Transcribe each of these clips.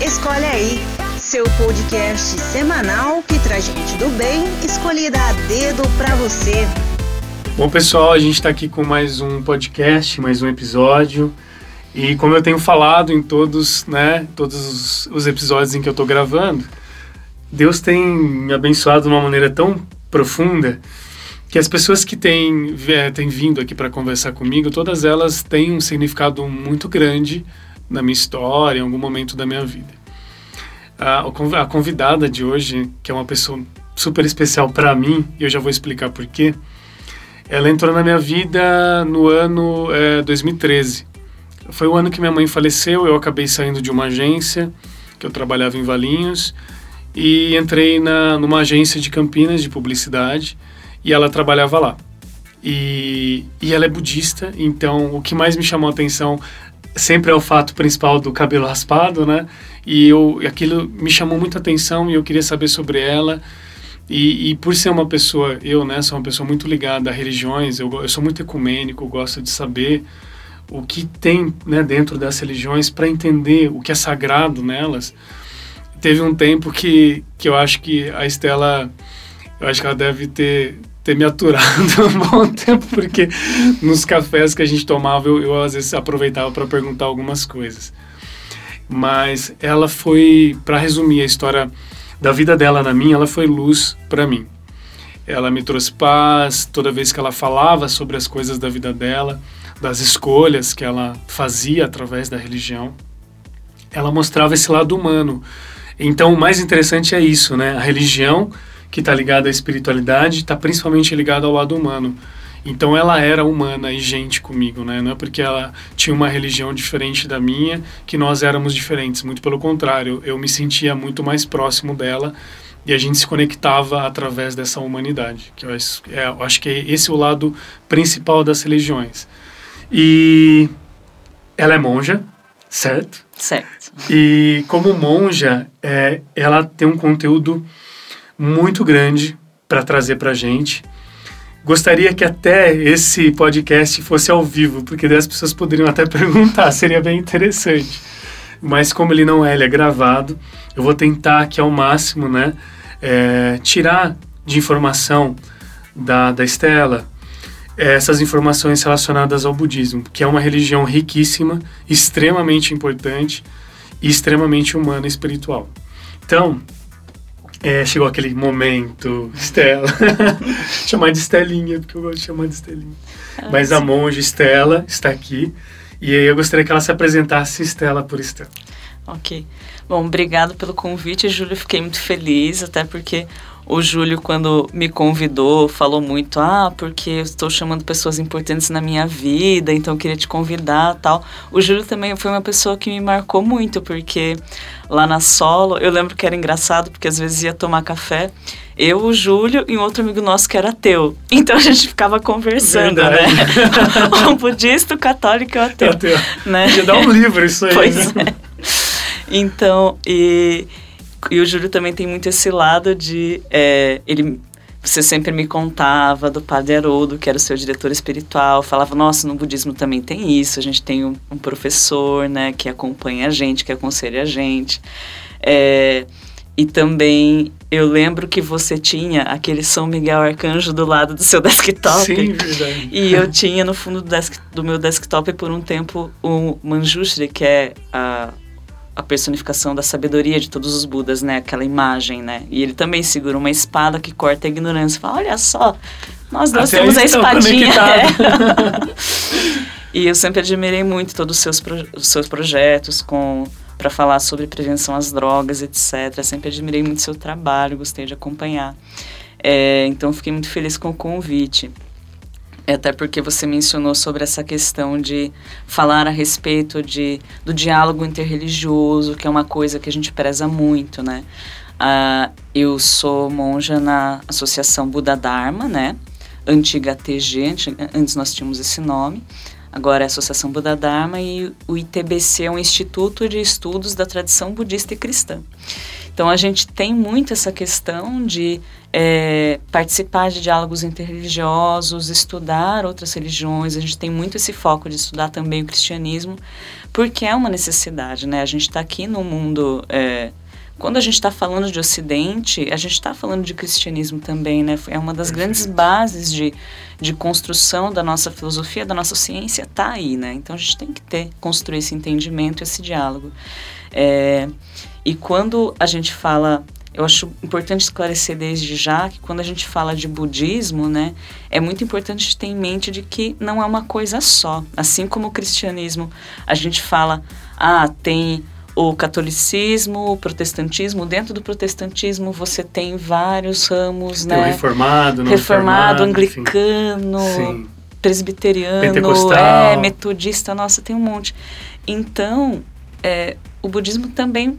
Escolhe aí, seu podcast semanal que traz gente do bem, escolhida a dedo pra você. Bom, pessoal, a gente está aqui com mais um podcast, mais um episódio. E como eu tenho falado em todos, né, todos os, os episódios em que eu estou gravando, Deus tem me abençoado de uma maneira tão profunda que as pessoas que têm, têm vindo aqui para conversar comigo, todas elas têm um significado muito grande na minha história, em algum momento da minha vida. A, convidada de hoje, que é uma pessoa super especial para mim, e eu já vou explicar por quê, ela entrou na minha vida no ano é, 2013. Foi o ano que minha mãe faleceu, eu acabei saindo de uma agência, que eu trabalhava em Valinhos, e entrei na, numa agência de Campinas de publicidade, e ela trabalhava lá. E, e ela é budista, então o que mais me chamou a atenção sempre é o fato principal do cabelo raspado, né? E eu, aquilo me chamou muita atenção e eu queria saber sobre ela. E, e, por ser uma pessoa, eu, né, sou uma pessoa muito ligada a religiões, eu, eu sou muito ecumênico, gosto de saber o que tem né, dentro das religiões para entender o que é sagrado nelas. Teve um tempo que, que eu acho que a Estela, eu acho que ela deve ter ter me aturado um bom tempo, porque nos cafés que a gente tomava, eu, eu às vezes aproveitava para perguntar algumas coisas. Mas ela foi, para resumir a história da vida dela na minha, ela foi luz para mim. Ela me trouxe paz toda vez que ela falava sobre as coisas da vida dela, das escolhas que ela fazia através da religião. Ela mostrava esse lado humano. Então, o mais interessante é isso, né? A religião que está ligada à espiritualidade, está principalmente ligada ao lado humano. Então ela era humana e gente comigo, né? Não é porque ela tinha uma religião diferente da minha que nós éramos diferentes. Muito pelo contrário, eu me sentia muito mais próximo dela e a gente se conectava através dessa humanidade. Que eu acho, é, eu acho que esse é o lado principal das religiões. E ela é monja, certo? Certo. E como monja, é, ela tem um conteúdo muito grande para trazer para a gente. Gostaria que até esse podcast fosse ao vivo, porque daí as pessoas poderiam até perguntar, seria bem interessante. Mas como ele não é, ele é gravado, eu vou tentar aqui ao máximo, né, é, tirar de informação da, da Estela é, essas informações relacionadas ao budismo, que é uma religião riquíssima, extremamente importante e extremamente humana e espiritual. Então, é, chegou aquele momento, Estela. chamar de Estelinha, porque eu gosto de chamar de Estelinha. Ah, Mas sim. a monja Estela está aqui. E aí eu gostaria que ela se apresentasse Estela por Estela. Ok. Bom, obrigado pelo convite, Júlio. Fiquei muito feliz, até porque o Júlio, quando me convidou, falou muito, ah, porque eu estou chamando pessoas importantes na minha vida, então eu queria te convidar tal. O Júlio também foi uma pessoa que me marcou muito, porque lá na solo, eu lembro que era engraçado, porque às vezes ia tomar café, eu, o Júlio e um outro amigo nosso que era ateu. Então a gente ficava conversando, Verdade. né? um budista, o católico e o ateu. ateu. Né? Ia dar um livro isso aí. Pois né? é. Então, e e o Júlio também tem muito esse lado de. É, ele você sempre me contava do Padre Haroldo, que era o seu diretor espiritual, falava, nossa, no budismo também tem isso, a gente tem um, um professor, né, que acompanha a gente, que aconselha a gente. É, e também eu lembro que você tinha aquele São Miguel Arcanjo do lado do seu desktop. Sim, verdade. E eu tinha no fundo do, desk, do meu desktop por um tempo o Manjushri, que é a a personificação da sabedoria de todos os Budas, né? Aquela imagem, né? E ele também segura uma espada que corta a ignorância. Fala, olha só, nós dois Até temos a espadinha. E eu sempre admirei muito todos os seus, pro, os seus projetos com para falar sobre prevenção às drogas, etc. Sempre admirei muito seu trabalho, gostei de acompanhar. É, então, fiquei muito feliz com o convite. É, até porque você mencionou sobre essa questão de falar a respeito de, do diálogo interreligioso, que é uma coisa que a gente preza muito, né? Ah, eu sou monja na Associação Buda Dharma, né? Antiga TG, antes nós tínhamos esse nome. Agora a Associação Buda Dharma e o ITBC é um Instituto de Estudos da Tradição Budista e Cristã. Então a gente tem muito essa questão de é, participar de diálogos interreligiosos, estudar outras religiões. A gente tem muito esse foco de estudar também o cristianismo, porque é uma necessidade, né? A gente está aqui no mundo é, quando a gente está falando de Ocidente, a gente está falando de cristianismo também, né? É uma das grandes bases de, de construção da nossa filosofia, da nossa ciência, está aí, né? Então a gente tem que ter, construir esse entendimento, esse diálogo. É, e quando a gente fala eu acho importante esclarecer desde já que quando a gente fala de budismo, né, é muito importante ter em mente de que não é uma coisa só. Assim como o cristianismo, a gente fala, ah, tem o catolicismo, o protestantismo. Dentro do protestantismo você tem vários ramos, tem né? Reformado, não reformado, anglicano, enfim. presbiteriano, é, metodista, nossa, tem um monte. Então, é, o budismo também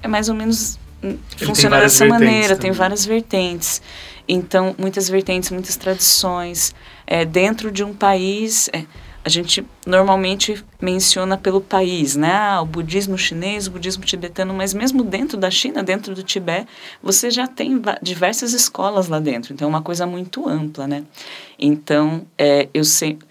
é mais ou menos hum, Ele funciona dessa maneira, também. tem várias vertentes. Então, muitas vertentes, muitas tradições. É, dentro de um país, é, a gente normalmente menciona pelo país, né? Ah, o budismo chinês, o budismo tibetano, mas mesmo dentro da China, dentro do Tibete, você já tem diversas escolas lá dentro. Então, é uma coisa muito ampla, né? Então, é, eu sempre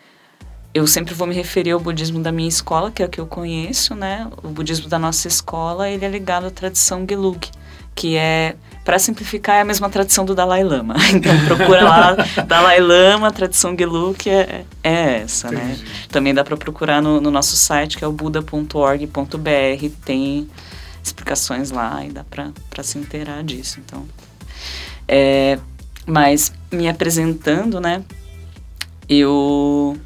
eu sempre vou me referir ao budismo da minha escola, que é o que eu conheço, né? O budismo da nossa escola, ele é ligado à tradição Gelug, que é para simplificar, é a mesma tradição do Dalai Lama. Então, procura lá Dalai Lama, tradição Gelug, é, é essa, né? Entendi. né? Também dá para procurar no, no, nosso site, que é o buda.org.br, tem explicações lá e dá para se inteirar disso. Então, é, mas me apresentando, né? Eu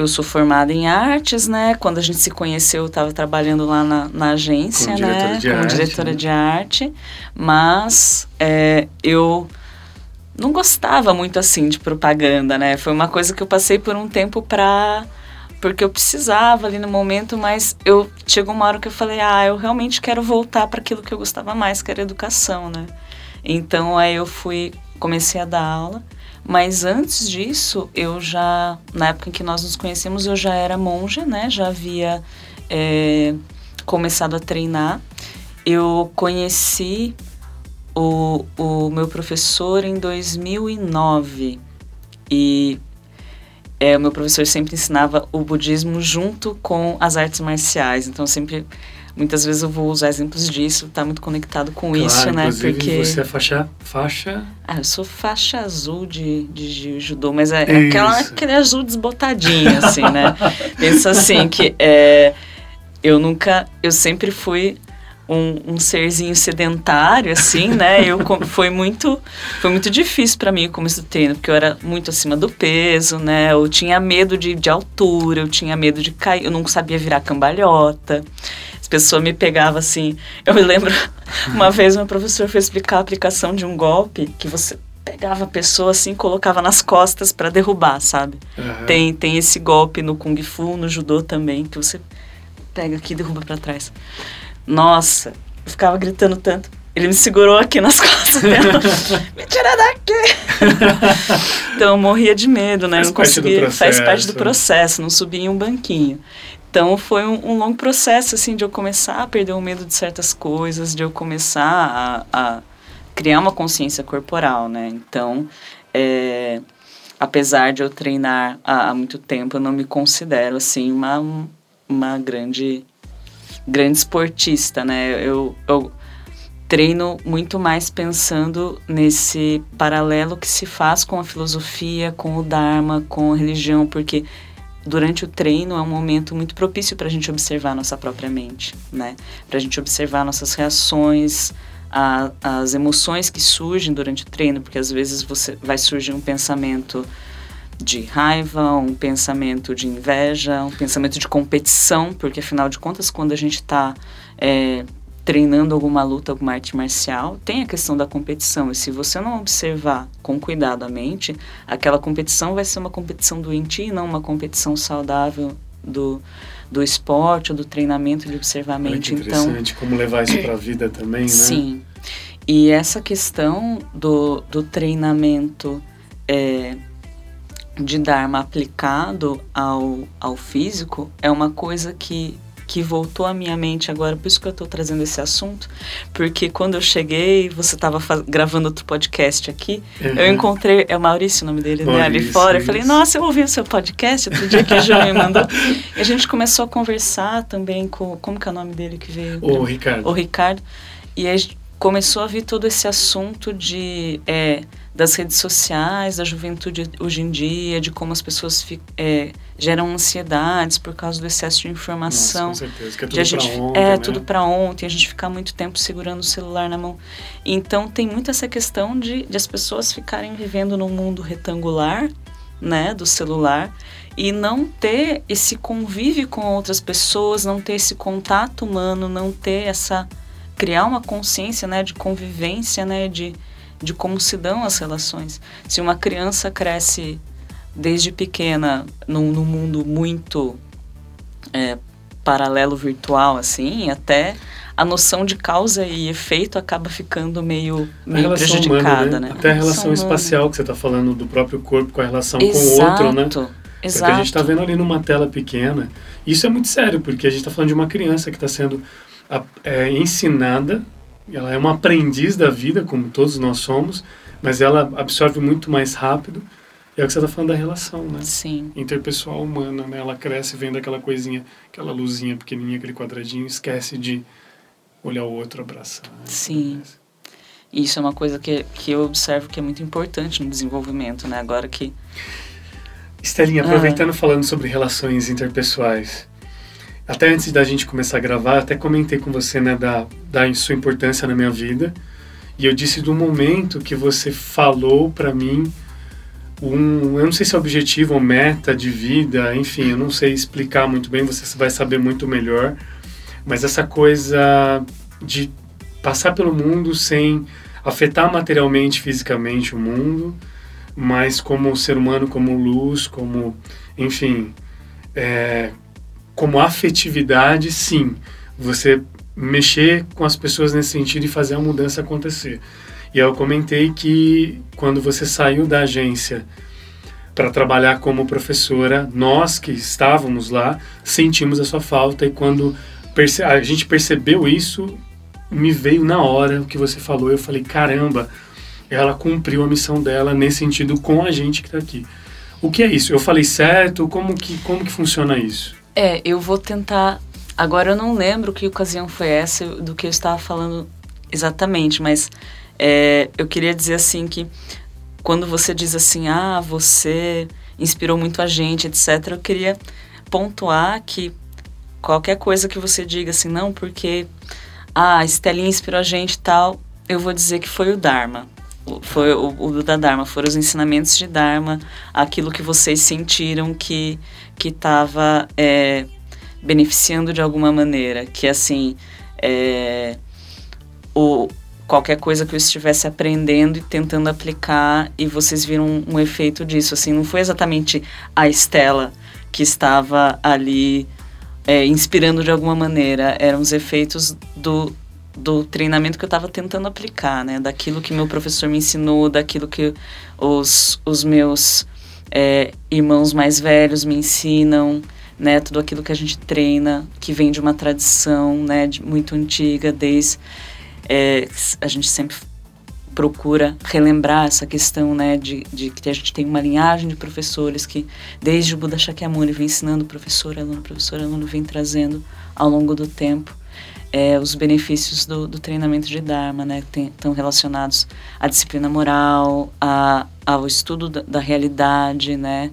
eu sou formada em artes, né? Quando a gente se conheceu, eu estava trabalhando lá na, na agência, como né? Como arte, diretora né? de arte. Mas é, eu não gostava muito assim de propaganda, né? Foi uma coisa que eu passei por um tempo para porque eu precisava ali no momento, mas eu chegou uma hora que eu falei, ah, eu realmente quero voltar para aquilo que eu gostava mais, que era educação, né? Então aí eu fui, comecei a dar aula. Mas antes disso, eu já, na época em que nós nos conhecemos, eu já era monja, né? Já havia é, começado a treinar. Eu conheci o, o meu professor em 2009 e é, o meu professor sempre ensinava o budismo junto com as artes marciais. Então, sempre muitas vezes eu vou usar exemplos disso, tá muito conectado com claro, isso, né? Porque você é faixa faixa. Ah, eu sou faixa azul de, de, judô, mas é, é aquela, aquele azul desbotadinho, assim, né? Penso assim que é, eu nunca, eu sempre fui um, um serzinho sedentário, assim, né? Eu foi muito, foi muito difícil para mim o começo do treino, porque eu era muito acima do peso, né? Eu tinha medo de, de altura, eu tinha medo de cair, eu não sabia virar cambalhota pessoa me pegava assim. Eu me lembro, uma vez uma professora foi explicar a aplicação de um golpe que você pegava a pessoa assim, colocava nas costas para derrubar, sabe? Uhum. Tem, tem esse golpe no Kung Fu, no Judô também, que você pega aqui e derruba para trás. Nossa, eu ficava gritando tanto. Ele me segurou aqui nas costas dela. me tira daqui! então eu morria de medo, né? Faz não conseguia. Faz parte do processo, não subia em um banquinho. Então foi um, um, longo processo assim de eu começar a perder o medo de certas coisas, de eu começar a, a criar uma consciência corporal, né? Então, é, apesar de eu treinar há, há, muito tempo, eu não me considero assim uma, uma grande grande esportista, né? Eu, eu treino muito mais pensando nesse paralelo que se faz com a filosofia, com o Dharma, com a religião, porque durante o treino é um momento muito propício para a gente observar nossa própria mente, né? Para a gente observar nossas reações, a, as emoções que surgem durante o treino, porque às vezes você vai surgir um pensamento de raiva, um pensamento de inveja, um pensamento de competição, porque afinal de contas, quando a gente está é, treinando alguma luta, alguma arte marcial, tem a questão da competição. E se você não observar com cuidado a mente, aquela competição vai ser uma competição doentia e não uma competição saudável do, do esporte ou do treinamento de observar a mente. Olha que então, interessante então, como levar isso para a vida também, né? Sim. E essa questão do, do treinamento é, de Dharma aplicado ao, ao físico é uma coisa que que voltou à minha mente agora, por isso que eu estou trazendo esse assunto, porque quando eu cheguei, você estava gravando outro podcast aqui, uhum. eu encontrei, é o Maurício o nome dele, Maurício, né, ali fora, isso. eu falei, nossa, eu ouvi o seu podcast outro dia que o João me mandou, e a gente começou a conversar também com, como que é o nome dele que veio? O Ricardo. O Ricardo, e a gente começou a vir todo esse assunto de... É, das redes sociais, da juventude hoje em dia, de como as pessoas é, geram ansiedades por causa do excesso de informação. Nossa, com certeza, que é tudo gente, ontem, É, né? tudo para ontem, a gente ficar muito tempo segurando o celular na mão. Então, tem muito essa questão de, de as pessoas ficarem vivendo num mundo retangular, né, do celular, e não ter esse convívio com outras pessoas, não ter esse contato humano, não ter essa... criar uma consciência, né, de convivência, né, de de como se dão as relações. Se uma criança cresce desde pequena num, num mundo muito é, paralelo virtual, assim, até a noção de causa e efeito acaba ficando meio, meio prejudicada, humana, né? né? Até a relação espacial que você está falando do próprio corpo com a relação Exato. com o outro, né? Exato. Porque a gente está vendo ali numa tela pequena. Isso é muito sério, porque a gente está falando de uma criança que está sendo é, ensinada ela é uma aprendiz da vida, como todos nós somos, mas ela absorve muito mais rápido. É o que você está falando da relação, né? Sim. Interpessoal humana, né? Ela cresce vendo aquela coisinha, aquela luzinha pequenininha, aquele quadradinho, esquece de olhar o outro, abraçar. Sim. Isso é uma coisa que, que eu observo que é muito importante no desenvolvimento, né? Agora que... Estelinha, aproveitando ah. falando sobre relações interpessoais, até antes da gente começar a gravar, até comentei com você, né, da, da sua importância na minha vida. E eu disse do momento que você falou para mim um, eu não sei se é objetivo ou meta de vida, enfim, eu não sei explicar muito bem, você vai saber muito melhor. Mas essa coisa de passar pelo mundo sem afetar materialmente, fisicamente o mundo, mas como ser humano, como luz, como, enfim, é, como afetividade, sim, você mexer com as pessoas nesse sentido e fazer a mudança acontecer. E eu comentei que quando você saiu da agência para trabalhar como professora, nós que estávamos lá sentimos a sua falta e quando a gente percebeu isso, me veio na hora o que você falou. Eu falei, caramba, ela cumpriu a missão dela nesse sentido com a gente que está aqui. O que é isso? Eu falei certo? Como que, como que funciona isso? É, eu vou tentar. Agora eu não lembro que ocasião foi essa do que eu estava falando exatamente, mas é, eu queria dizer assim que quando você diz assim, ah, você inspirou muito a gente, etc., eu queria pontuar que qualquer coisa que você diga assim, não, porque ah, a Estelinha inspirou a gente e tal, eu vou dizer que foi o Dharma. Foi o, o da Dharma, foram os ensinamentos de Dharma, aquilo que vocês sentiram que estava é, beneficiando de alguma maneira, que assim é, o qualquer coisa que eu estivesse aprendendo e tentando aplicar e vocês viram um, um efeito disso, assim, não foi exatamente a Estela que estava ali é, inspirando de alguma maneira, eram os efeitos do, do treinamento que eu estava tentando aplicar, né? Daquilo que meu professor me ensinou, daquilo que os, os meus é, irmãos mais velhos me ensinam, né, tudo aquilo que a gente treina, que vem de uma tradição, né, de, muito antiga, desde é, a gente sempre procura relembrar essa questão, né, de, de que a gente tem uma linhagem de professores que desde o Buda Shakyamuni vem ensinando professor, aluno, professor, aluno, vem trazendo ao longo do tempo é, os benefícios do, do, treinamento de Dharma, né, que estão relacionados à disciplina moral, a, ao estudo da, da realidade, né.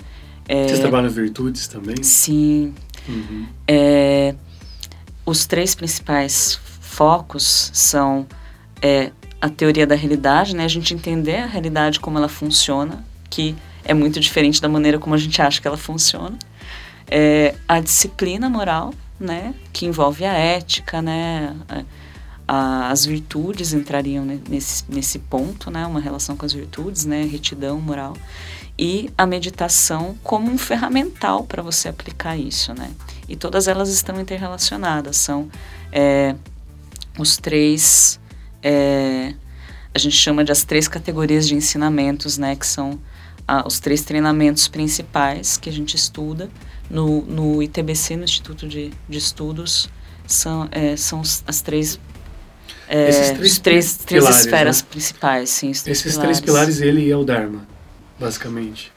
É, Vocês trabalham virtudes também? Sim. Uhum. É, os três principais focos são é, a teoria da realidade, né, a gente entender a realidade como ela funciona, que é muito diferente da maneira como a gente acha que ela funciona. É, a disciplina moral, né, que envolve a ética, né, a, as virtudes entrariam nesse, nesse ponto, né, uma relação com as virtudes, né, retidão moral, e a meditação como um ferramental para você aplicar isso, né, e todas elas estão interrelacionadas, são é, os três, é, a gente chama de as três categorias de ensinamentos, né, que são ah, os três treinamentos principais que a gente estuda, no, no ITBC, no Instituto de, de Estudos, são, é, são as três é, Esses três, três, três pilares, esferas né? principais, sim. Esses pilares. três pilares, ele é o Dharma, basicamente.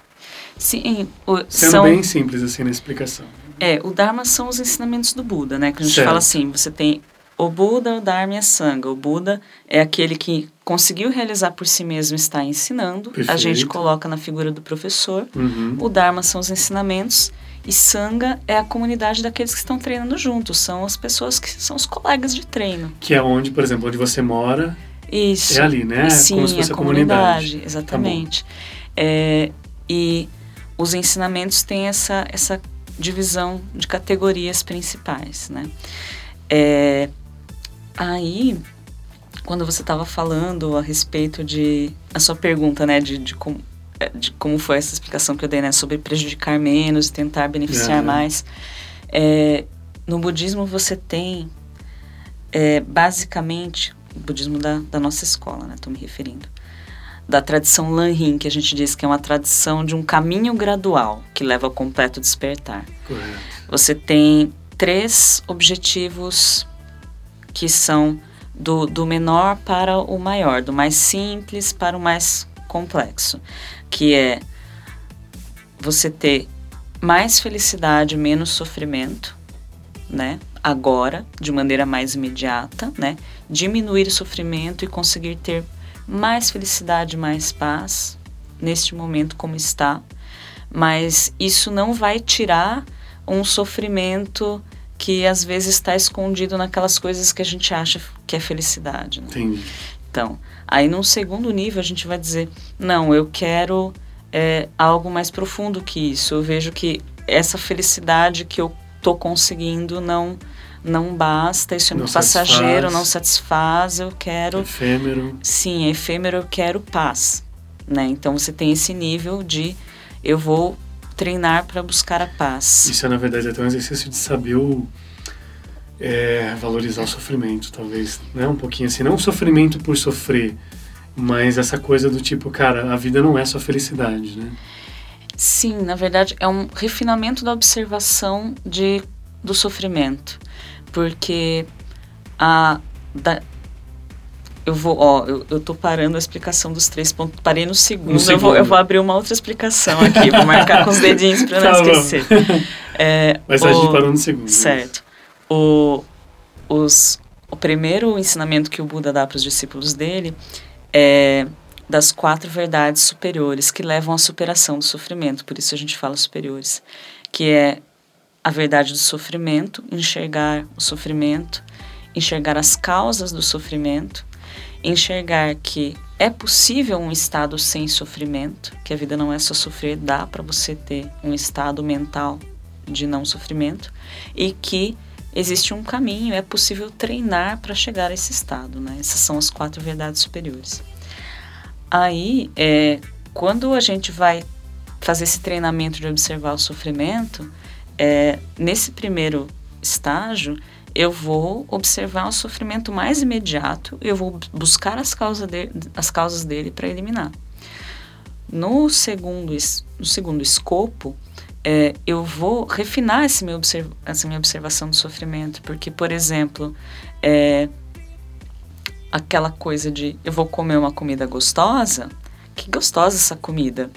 Sim, o, Sendo são, bem simples assim na explicação. é, o Dharma são os ensinamentos do Buda, né? Que a gente Certo. fala assim, você tem o Buda, o Dharma e a Sangha. O Buda é aquele que conseguiu realizar por si mesmo e está ensinando. A gente Perfeito. coloca na figura do professor. Uhum. O Dharma são os ensinamentos e Sangha é a comunidade daqueles que estão treinando juntos. São as pessoas que são os colegas de treino. Que é onde, por exemplo, onde você mora, Isso. é ali, né? E sim, Como se fosse a a comunidade. comunidade, exatamente. É, e os ensinamentos têm essa, essa divisão de categorias principais, né? É, aí, quando você estava falando a respeito de... A sua pergunta, né? De, de, como, é, de como foi essa explicação que eu dei, né? Sobre prejudicar menos e tentar beneficiar Aham. mais. É, no budismo você tem, é, basicamente, o budismo da, da nossa escola, né? Estou me referindo. Da tradição Lanhin, que a gente diz que é uma tradição de um caminho gradual que leva ao completo despertar. Correto. Você tem três objetivos que são do, do menor para o maior, do mais simples para o mais complexo, que é você ter mais felicidade, menos sofrimento, né? Agora, de maneira mais imediata, né? Diminuir o sofrimento e conseguir ter mais felicidade, mais paz neste momento como está. Mas isso não vai tirar um sofrimento que às vezes está escondido naquelas coisas que a gente acha que é felicidade. Né? Entendi. Então, aí num segundo nível a gente vai dizer, não, eu quero é, algo mais profundo que isso. Eu vejo que essa felicidade que eu tô conseguindo não não basta, isso é muito passageiro, satisfaz. não satisfaz, eu quero Efêmero. sim, é efêmero, eu quero paz, né? Então você tem esse nível de eu vou treinar para buscar a paz. Isso é, na verdade, até um exercício de saber o, é, valorizar o sofrimento, talvez. Né? Um pouquinho assim. Não sofrimento por sofrer, mas essa coisa do tipo, cara, a vida não é só felicidade, né? Sim, na verdade é um refinamento da observação de, do sofrimento, porque a da, eu vou, ó, eu, eu tô parando a explicação dos três pontos, parei no segundo, No Eu, vou, eu segundo. vou abrir uma outra explicação aqui, vou marcar com os dedinhos para não Tá esquecer. É, Mas a o- gente parou no segundo. né? Certo. O, os, o primeiro ensinamento que o Buda dá para os discípulos dele é das quatro verdades superiores que levam à superação do sofrimento, por isso a gente fala superiores, que é a verdade do sofrimento, enxergar o sofrimento, enxergar as causas do sofrimento, enxergar que é possível um estado sem sofrimento, que a vida não é só sofrer, dá para você ter um estado mental de não sofrimento e que existe um caminho, é possível treinar para chegar a esse estado, né? Essas são as quatro verdades superiores. Aí, é, quando a gente vai fazer esse treinamento de observar o sofrimento, é, nesse primeiro estágio, eu vou observar o sofrimento mais imediato, eu vou buscar as, causa de, as causas dele para eliminar. No segundo, no segundo escopo, é, eu vou refinar esse meu essa minha observação do sofrimento, porque, por exemplo, é, aquela coisa de eu vou comer uma comida gostosa, que gostosa essa comida,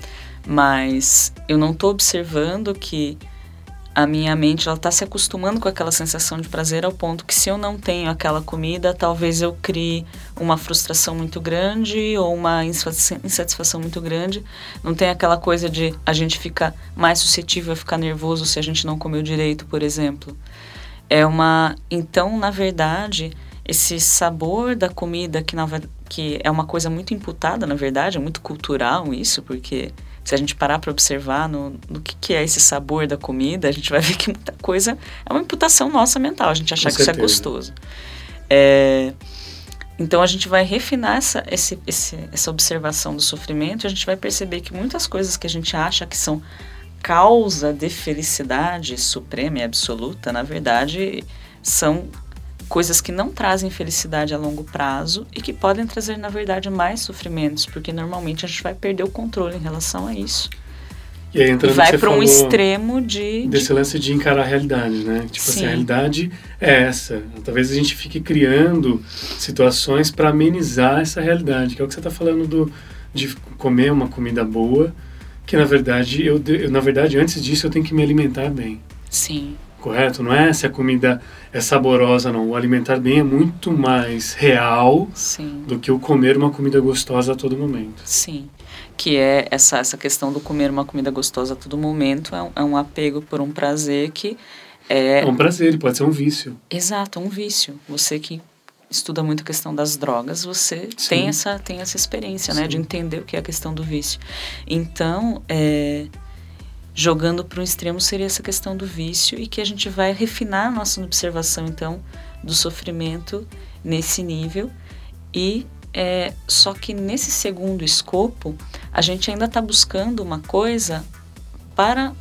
mas eu não estou observando que a minha mente ela está se acostumando com aquela sensação de prazer ao ponto que se eu não tenho aquela comida, talvez eu crie uma frustração muito grande ou uma insatisfa- insatisfação muito grande. Não tem aquela coisa de a gente fica mais suscetível a ficar nervoso se a gente não comeu direito, por exemplo. É uma, então, na verdade, esse sabor da comida que, na, que é uma coisa muito imputada, na verdade, é muito cultural isso, porque se a gente parar para observar no, no que, que é esse sabor da comida, a gente vai ver que muita coisa é uma imputação nossa mental, a gente achar Com que isso é certeza. gostoso. É, então a gente vai refinar essa, esse, esse, essa observação do sofrimento e a gente vai perceber que muitas coisas que a gente acha que são causa de felicidade suprema e absoluta, na verdade, são coisas que não trazem felicidade a longo prazo e que podem trazer, na verdade, mais sofrimentos, porque normalmente a gente vai perder o controle em relação a isso. E aí e vai para um extremo de, desse de... lance de encarar a realidade, né? Tipo assim, Sim. a realidade é essa. Talvez a gente fique criando situações para amenizar essa realidade, que é o que você está falando do de comer uma comida boa, que na verdade eu, eu na verdade antes disso eu tenho que me alimentar bem. Sim, Correto? Não é se a comida é saborosa, não. O alimentar bem é muito mais real sim. do que o comer uma comida gostosa a todo momento. Sim, que é essa, essa questão do comer uma comida gostosa a todo momento, é um, é um apego por um prazer que é, É um prazer, pode ser um vício. exato, um vício. Você que estuda muito a questão das drogas, você Sim. tem essa, tem essa experiência, né, de Sim. entender o que é a questão do vício. Então, é, jogando para um extremo seria essa questão do vício e que a gente vai refinar a nossa observação, então, do sofrimento nesse nível e é, só que nesse segundo escopo a gente ainda está buscando uma coisa para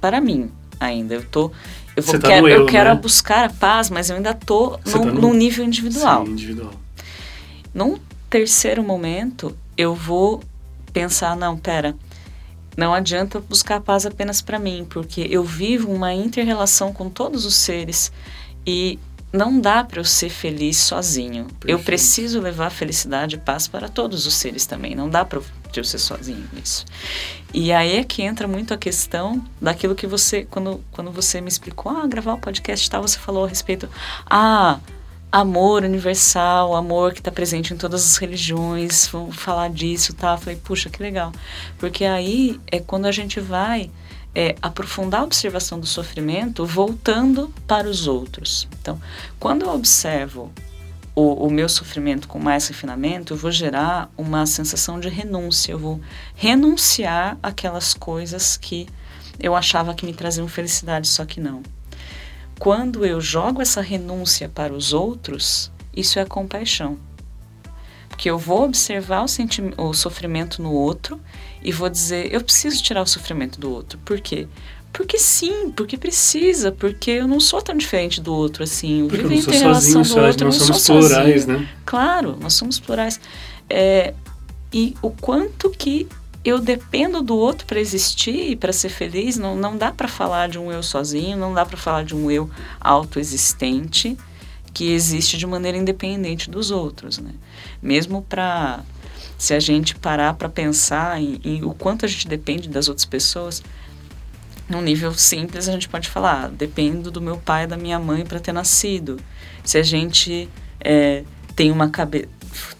para mim ainda eu tô eu, vou, tá quero, eu eu, quero né? buscar a paz mas eu ainda tô num, tá no- nível individual Sim, individual. num terceiro momento, eu vou pensar, não, pera, não adianta buscar paz apenas para mim, porque eu vivo uma inter-relação com todos os seres e não dá para eu ser feliz sozinho. Eu Perfeito. preciso levar felicidade e paz para todos os seres também. Não dá para eu ser sozinho nisso. E aí é que entra muito a questão daquilo que você, quando, quando você me explicou, ah, gravar o podcast e tal, você falou a respeito, ah, amor universal, amor que está presente em todas as religiões, vamos falar disso, tá? Falei, puxa, que legal. Porque aí é quando a gente vai é, aprofundar a observação do sofrimento voltando para os outros. Então, quando eu observo o, o meu sofrimento com mais refinamento, eu vou gerar uma sensação de renúncia. Eu vou renunciar aquelas coisas que eu achava que me traziam felicidade, só que não. Quando eu jogo essa renúncia para os outros, isso é compaixão. Porque eu vou observar o, o sofrimento no outro e vou dizer, eu preciso tirar o sofrimento do outro. Por quê? Porque sim, porque precisa, porque eu não sou tão diferente do outro assim. Eu Porque eu vivo não sou em relação sozinho, do outro, eu nós não somos sou plurais, sozinho. né? Claro, nós somos plurais. É, e o quanto que eu dependo do outro para existir e para ser feliz, não, não dá para falar de um eu sozinho, não dá para falar de um eu autoexistente que existe de maneira independente dos outros, né? Mesmo para se a gente parar para pensar em, em o quanto a gente depende das outras pessoas, num nível simples a gente pode falar, ah, dependo do meu pai e da minha mãe para ter nascido. Se a gente é, tem uma cabeça,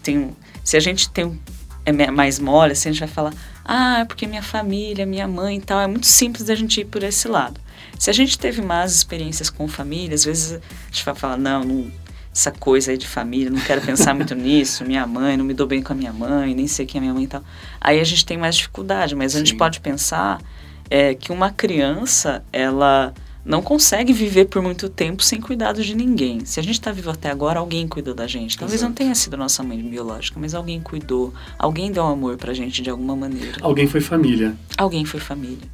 tem, se a gente tem é mais mole, assim, a gente vai falar, ah, é porque minha família, minha mãe e tal, é muito simples da gente ir por esse lado. Se a gente teve más experiências com família, às vezes a gente vai falar, não, não essa coisa aí de família, não quero pensar muito nisso, minha mãe, não me dou bem com a minha mãe, nem sei quem é minha mãe e tal. Aí a gente tem mais dificuldade, mas a gente Sim. pode pensar é, que uma criança, ela não consegue viver por muito tempo sem cuidado de ninguém. Se a gente está vivo até agora, alguém cuidou da gente. Talvez não Exato. tenha sido nossa mãe biológica, mas alguém cuidou, alguém deu amor pra gente de alguma maneira. Alguém foi família. Alguém foi família.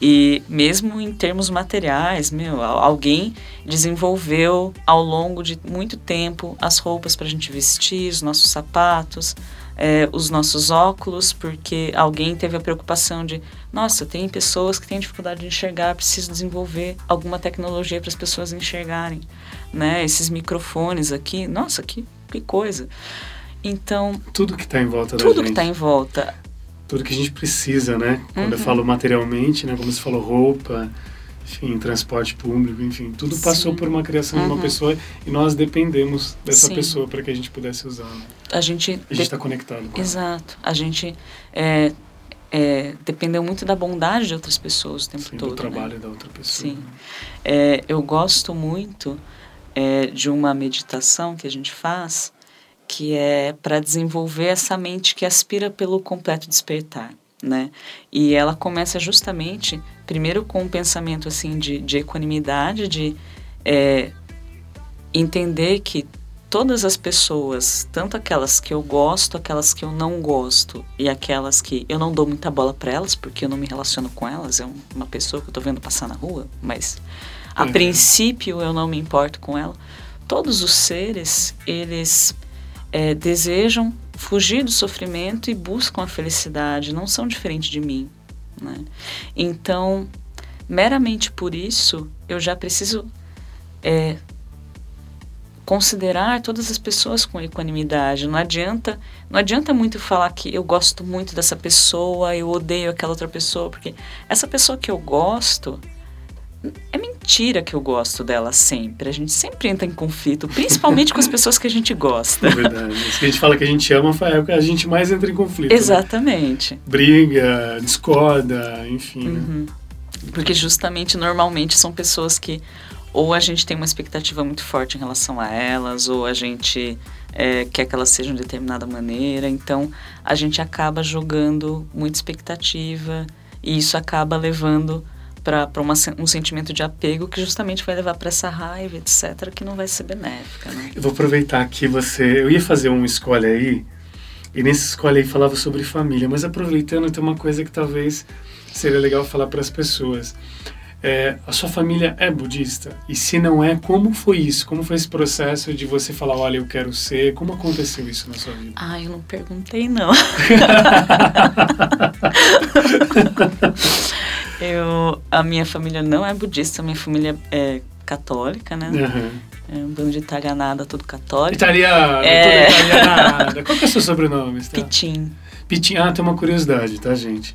E mesmo em termos materiais, meu, al- alguém desenvolveu ao longo de muito tempo as roupas para a gente vestir, os nossos sapatos, eh, os nossos óculos, porque alguém teve a preocupação de, nossa, tem pessoas que têm dificuldade de enxergar, preciso desenvolver alguma tecnologia para as pessoas enxergarem, né? Esses microfones aqui, nossa, que, que coisa. Então, Tudo que está em volta da tudo que está em volta, Tudo que a gente precisa, né? Quando eu Uhum. falo materialmente, né? Como você falou, roupa, enfim, transporte público, enfim, tudo passou Sim. por uma criação de uma Uhum. pessoa e nós dependemos dessa Sim. pessoa para que a gente pudesse usar. Né? a gente, gente de- está conectado com ela. Exato. A gente é, é, dependeu muito da bondade de outras pessoas o tempo Sim, todo. do trabalho né? da outra pessoa. Sim. É, eu gosto muito é, de uma meditação que a gente faz que é para desenvolver essa mente que aspira pelo completo despertar. Né? E ela começa justamente, primeiro com um pensamento assim de, de equanimidade, de é, entender que todas as pessoas, tanto aquelas que eu gosto, aquelas que eu não gosto e aquelas que eu não dou muita bola para elas porque eu não me relaciono com elas, é um- uma pessoa que eu tô vendo passar na rua, mas a Uhum. princípio eu não me importo com ela. Todos os seres, eles é, desejam fugir do sofrimento e buscam a felicidade, não são diferentes de mim. né? Então, meramente por isso, eu já preciso é, considerar todas as pessoas com equanimidade. Não adianta, não adianta muito falar que eu gosto muito dessa pessoa, eu odeio aquela outra pessoa, porque essa pessoa que eu gosto é mentira que eu gosto dela sempre. A gente sempre entra em conflito, principalmente com as pessoas que a gente gosta. É verdade. Que a gente fala que a gente ama é a gente mais entra em conflito. Né? Exatamente. Né? Briga, discorda, enfim. Né? Uhum. Né? Porque justamente, normalmente, são pessoas que ou a gente tem uma expectativa muito forte em relação a elas, ou a gente é, quer que elas sejam de determinada maneira. Então, a gente acaba jogando muita expectativa e isso acaba levando para um sentimento de apego que justamente vai levar para essa raiva, etc., que não vai ser benéfica. Né? Eu vou aproveitar que você. Eu ia fazer um escolhe aí, e nesse escolhe aí falava sobre família, mas aproveitando, tem uma coisa que talvez seria legal falar para as pessoas. É, a sua família é budista? E se não é, como foi isso? Como foi esse processo de você falar, olha, eu quero ser? Como aconteceu isso na sua vida? Ah, eu não perguntei, não. eu, a minha família não é budista, a minha família é católica, né? Uhum. É um bando de italianada, tudo católico. Italiana, é... tudo italianada. Qual que é o seu sobrenome? Tá? Pitim. Pitim. Ah, tem uma curiosidade, tá, gente?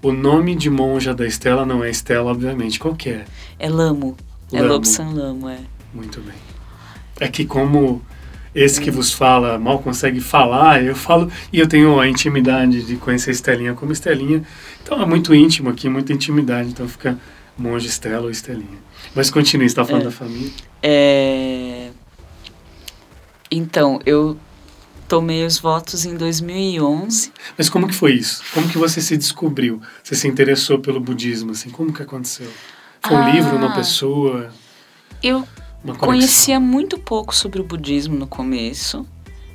O nome de monja da Estela não é Estela, obviamente. Qual que é? É Lamo. É Lamo. É Lobsan Lamo, é. Muito bem. É que como esse que vos fala mal consegue falar, eu falo... E eu tenho a intimidade de conhecer Estelinha como Estelinha. Então é muito íntimo aqui, muita intimidade. Então fica monja Estela ou Estelinha. Mas continue, você está falando é. da família? É... Então, eu tomei os votos em 2011. Mas como que foi isso? Como que você se descobriu? Você se interessou pelo budismo, assim? Como que aconteceu? Foi um ah, livro, uma pessoa? Eu conhecia muito pouco sobre o budismo no começo.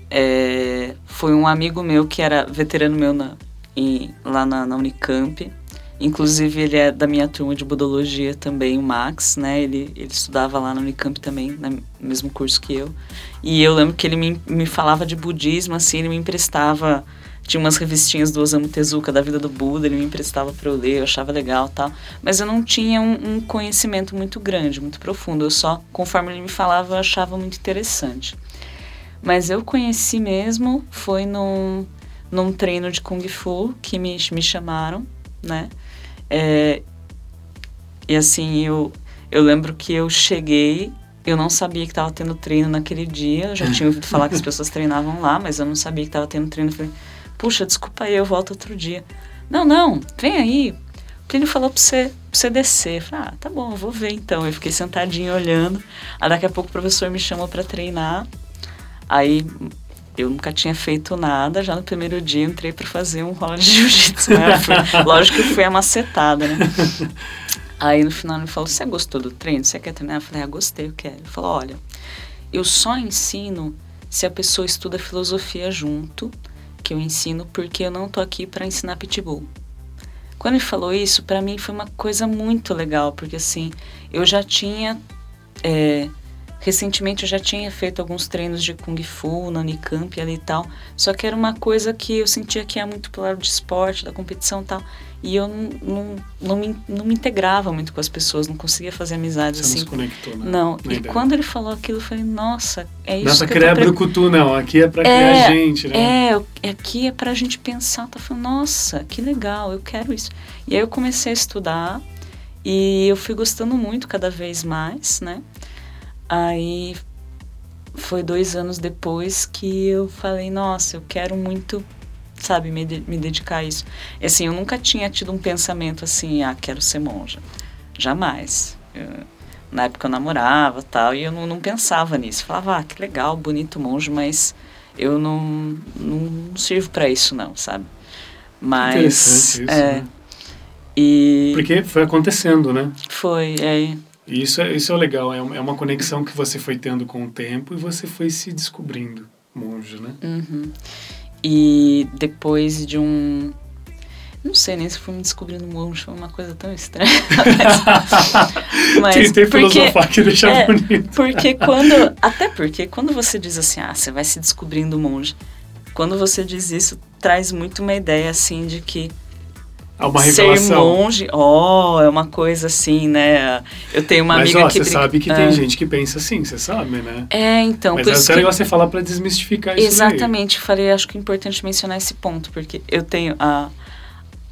É, foi um amigo meu que era veterano meu na, em, lá na, na Unicamp. Inclusive, ele é da minha turma de budologia também, o Max, né? Ele, ele estudava lá na Unicamp também, no mesmo curso que eu. E eu lembro que ele me, me falava de budismo, assim, ele me emprestava... Tinha umas revistinhas do Osamu Tezuka, da vida do Buda, ele me emprestava para eu ler, eu achava legal tal. Mas eu não tinha um, um conhecimento muito grande, muito profundo. Eu só, conforme ele me falava, eu achava muito interessante. Mas eu conheci mesmo, foi num, num treino de Kung Fu que me, me chamaram, né? É, e assim, eu, eu lembro que eu cheguei, eu não sabia que estava tendo treino naquele dia, eu já tinha ouvido falar que as pessoas treinavam lá, mas eu não sabia que estava tendo treino. Eu falei, puxa, desculpa aí, eu volto outro dia. Não, não, vem aí. O Plínio falou pra você, pra você descer. Eu falei, ah, tá bom, eu vou ver então. Eu fiquei sentadinho olhando. Aí daqui a pouco o professor me chamou para treinar. Aí eu nunca tinha feito nada, já no primeiro dia entrei para fazer um rola de jiu-jitsu. Né? lógico que fui amacetada, né? Aí no final ele falou: Você gostou do treino? Você quer treinar? Eu falei: Ah, gostei, eu quero. Ele falou: Olha, eu só ensino se a pessoa estuda filosofia junto, que eu ensino porque eu não tô aqui para ensinar pitbull. Quando ele falou isso, para mim foi uma coisa muito legal, porque assim, eu já tinha. É, Recentemente eu já tinha feito alguns treinos de Kung Fu na Unicamp ali e tal, só que era uma coisa que eu sentia que ia muito pro lado de esporte, da competição e tal, e eu não, não, não, me, não me integrava muito com as pessoas, não conseguia fazer amizades Você assim. Não se conectou, né? Não, e ideia. quando ele falou aquilo, eu falei, nossa, é isso não é pra criar pre... brucutu, não, aqui é pra criar é, gente, né? É, aqui é pra gente pensar, tá falando, nossa, que legal, eu quero isso. E aí eu comecei a estudar, e eu fui gostando muito cada vez mais, né? Aí foi dois anos depois que eu falei, nossa, eu quero muito, sabe, me, de me dedicar a isso. E, assim, eu nunca tinha tido um pensamento assim, ah, quero ser monja. Jamais. Eu, na época eu namorava tal, e eu não, não pensava nisso. falava, ah, que legal, bonito monge, mas eu não, não sirvo para isso não, sabe? Mas... Interessante isso, é, né? E... Porque foi acontecendo, né? Foi, é, e isso é, isso é legal, é, é uma conexão que você foi tendo com o tempo e você foi se descobrindo monge, né? Uhum. E depois de um. Não sei nem se fui me descobrindo monge, foi uma coisa tão estranha. mas, mas Tentei porque, filosofar que deixa é, bonito. Porque quando. Até porque quando você diz assim, ah, você vai se descobrindo monge, quando você diz isso, traz muito uma ideia assim de que Há uma ser revelação. monge, ó, é uma coisa assim, né? Eu tenho uma Mas, amiga ó, que você brinca- sabe que Ah. tem gente que pensa assim, você sabe, né? É, então, Mas por é que... você falar pra desmistificar isso daí. Exatamente, falei, acho que é importante mencionar esse ponto, porque eu tenho a,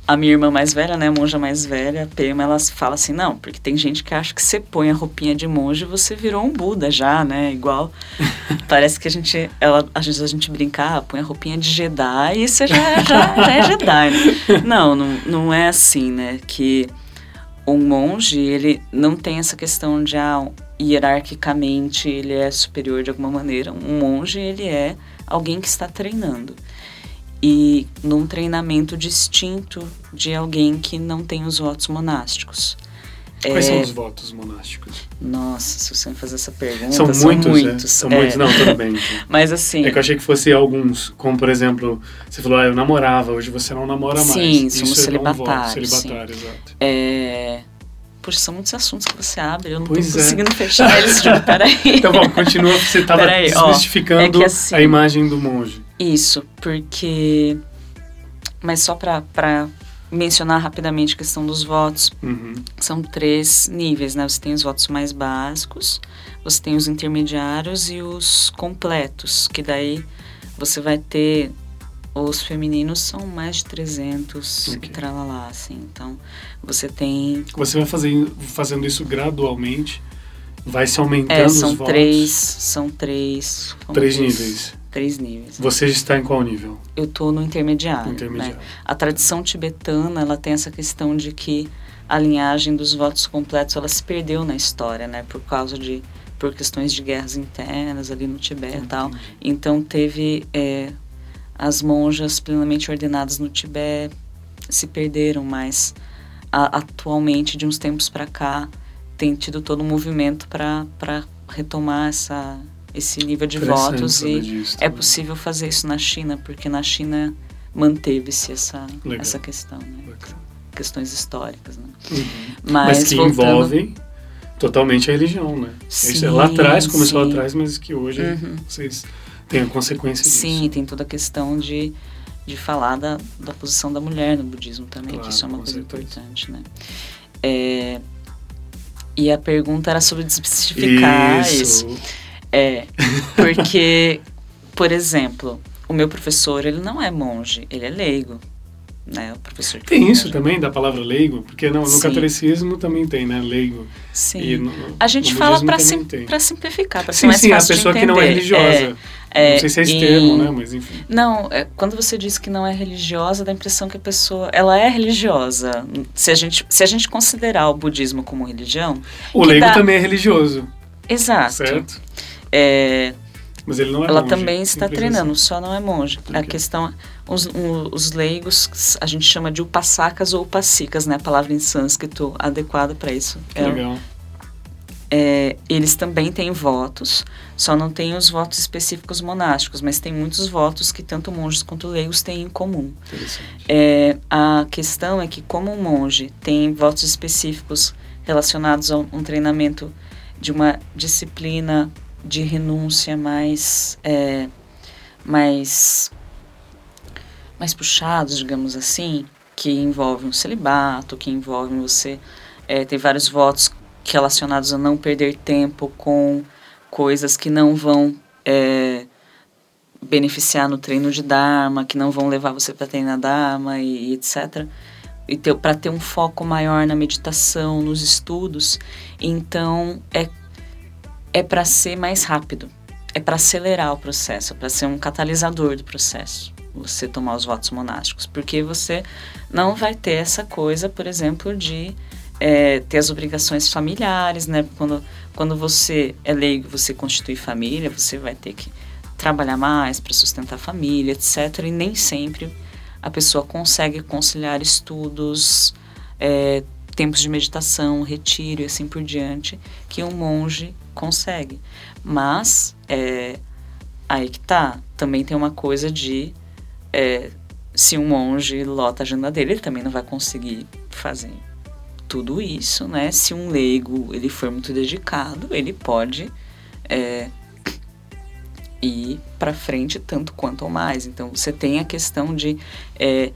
a minha irmã mais velha, né, a monja mais velha, a Pema, ela fala assim, não, porque tem gente que acha que você põe a roupinha de monge e você virou um Buda já, né, igual, parece que a gente, ela, às vezes a gente brinca, ah, põe a roupinha de Jedi e você já, já, já é Jedi, né? Não, não, não é assim, né, que um monge, ele não tem essa questão de, ah, hierarquicamente ele é superior de alguma maneira. Um monge, ele é alguém que está treinando. E num treinamento distinto de alguém que não tem os votos monásticos. Quais É, são os votos monásticos? Nossa, se você me fazer essa pergunta, São muitos, muitos. né? São é. muitos. Não, tudo bem. então. Mas assim, É que eu achei que fosse alguns, como por exemplo, você falou, ah, eu namorava, hoje você não namora mais. Sim, Isso somos é um celibatários, Celibatário, exato. é... Poxa, são muitos assuntos que você abre, eu não Pois tô é. conseguindo fechar eles. Tipo, peraí. Então, bom, continua, você estava desmistificando é que assim- a imagem do monge. Isso, porque. Mas só para mencionar rapidamente a questão dos votos, Uhum. são três níveis, né? Você tem os votos mais básicos, você tem os intermediários e os completos, que daí você vai ter. Os femininos são mais de 300 Ok. e tralalá, assim. Então, você tem. Você vai fazer, fazendo isso gradualmente, vai se aumentando É, os são votos. três. São três. Três diz? níveis. Três níveis. Você está em qual nível? Eu tô no intermediário. Né? intermediário. A tradição tibetana, ela tem essa questão de que a linhagem dos votos completos, ela se perdeu na história, né? Por causa de... Por questões de guerras internas ali no Tibete e tal. Então, teve... é, as monjas plenamente ordenadas no Tibete se perderam, mas a- atualmente, de uns tempos para cá, tem tido todo um movimento para retomar essa, esse nível de votos e disso é possível fazer isso na China, porque na China manteve-se essa, Legal. essa questão, né? Questões históricas, né? Uhum. Mas, Mas, que voltando- envolvem totalmente a religião, né? Isso é lá Sim, atrás, começou lá sim. atrás, mas que hoje Uhum. vocês têm a consequência disso. Sim, tem toda a questão de, de falar da, da posição da mulher no budismo também, Claro, que isso é uma coisa certeza. importante, né? É, e a pergunta era sobre desmistificar isso. Isso. É, porque, por exemplo, o meu professor, ele não é monge, ele é leigo, né? O professor Tem foi isso monge. também da palavra leigo? Porque no, no Sim. catolicismo também tem, né? Leigo. Sim. No- A gente fala para sim, simplificar, para ser mais sim, a fácil de pessoa que não é religiosa. É, não sei se é esse e- termo, né? Mas enfim. Não, é, quando você diz que não é religiosa, dá a impressão que a pessoa, ela é religiosa. Se a gente, se a gente considerar o budismo como religião, O leigo dá- também é religioso, exato. certo? É, Mas ele não é ela monge, também está treinando, assim. só não é monge. A Ok. questão, os, um- os leigos, a gente chama de upasakas ou upasikas, né? A palavra em sânscrito adequada para isso. Que É, legal. é, eles também têm votos, só não têm os votos específicos monásticos, mas tem muitos votos que tanto monges quanto leigos têm em comum. É, a questão é que, como um monge tem votos específicos relacionados a um treinamento de uma disciplina de renúncia mais, é, mais, mais puxados, digamos assim, que envolve um celibato, que envolve você é, ter vários votos relacionados a não perder tempo com coisas que não vão é, beneficiar no treino de Dharma, que não vão levar você para treinar Dharma e, e etc. E para ter um foco maior na meditação, nos estudos. Então, é, é para ser mais rápido. É para acelerar o processo, é para ser um catalisador do processo. Você tomar os votos monásticos. Porque você não vai ter essa coisa, por exemplo, de é, ter as obrigações familiares, né? Quando, quando você é leigo, você constitui família, você vai ter que trabalhar mais para sustentar a família, etc. E nem sempre a pessoa consegue conciliar estudos, é, tempos de meditação, retiro e assim por diante, que um monge consegue. Mas, é, aí que tá, também tem uma coisa de, é, se um monge lota a agenda dele, ele também não vai conseguir fazer tudo isso, né? Se um leigo, ele for muito dedicado, ele pode é, ir para frente tanto quanto ou mais. Então, você tem a questão de é,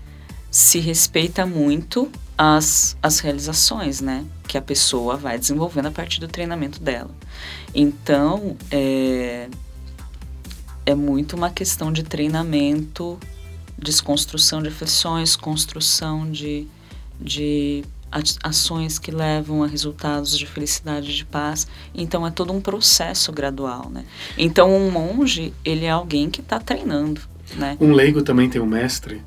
se respeita muito as, as realizações, né? Que a pessoa vai desenvolvendo a partir do treinamento dela. Então, é, é muito uma questão de treinamento, desconstrução de aflições, construção de, de ações que levam a resultados de felicidade de paz. Então é todo um processo gradual, né? Então um monge, ele é alguém que está treinando, né? Um leigo também tem um mestre?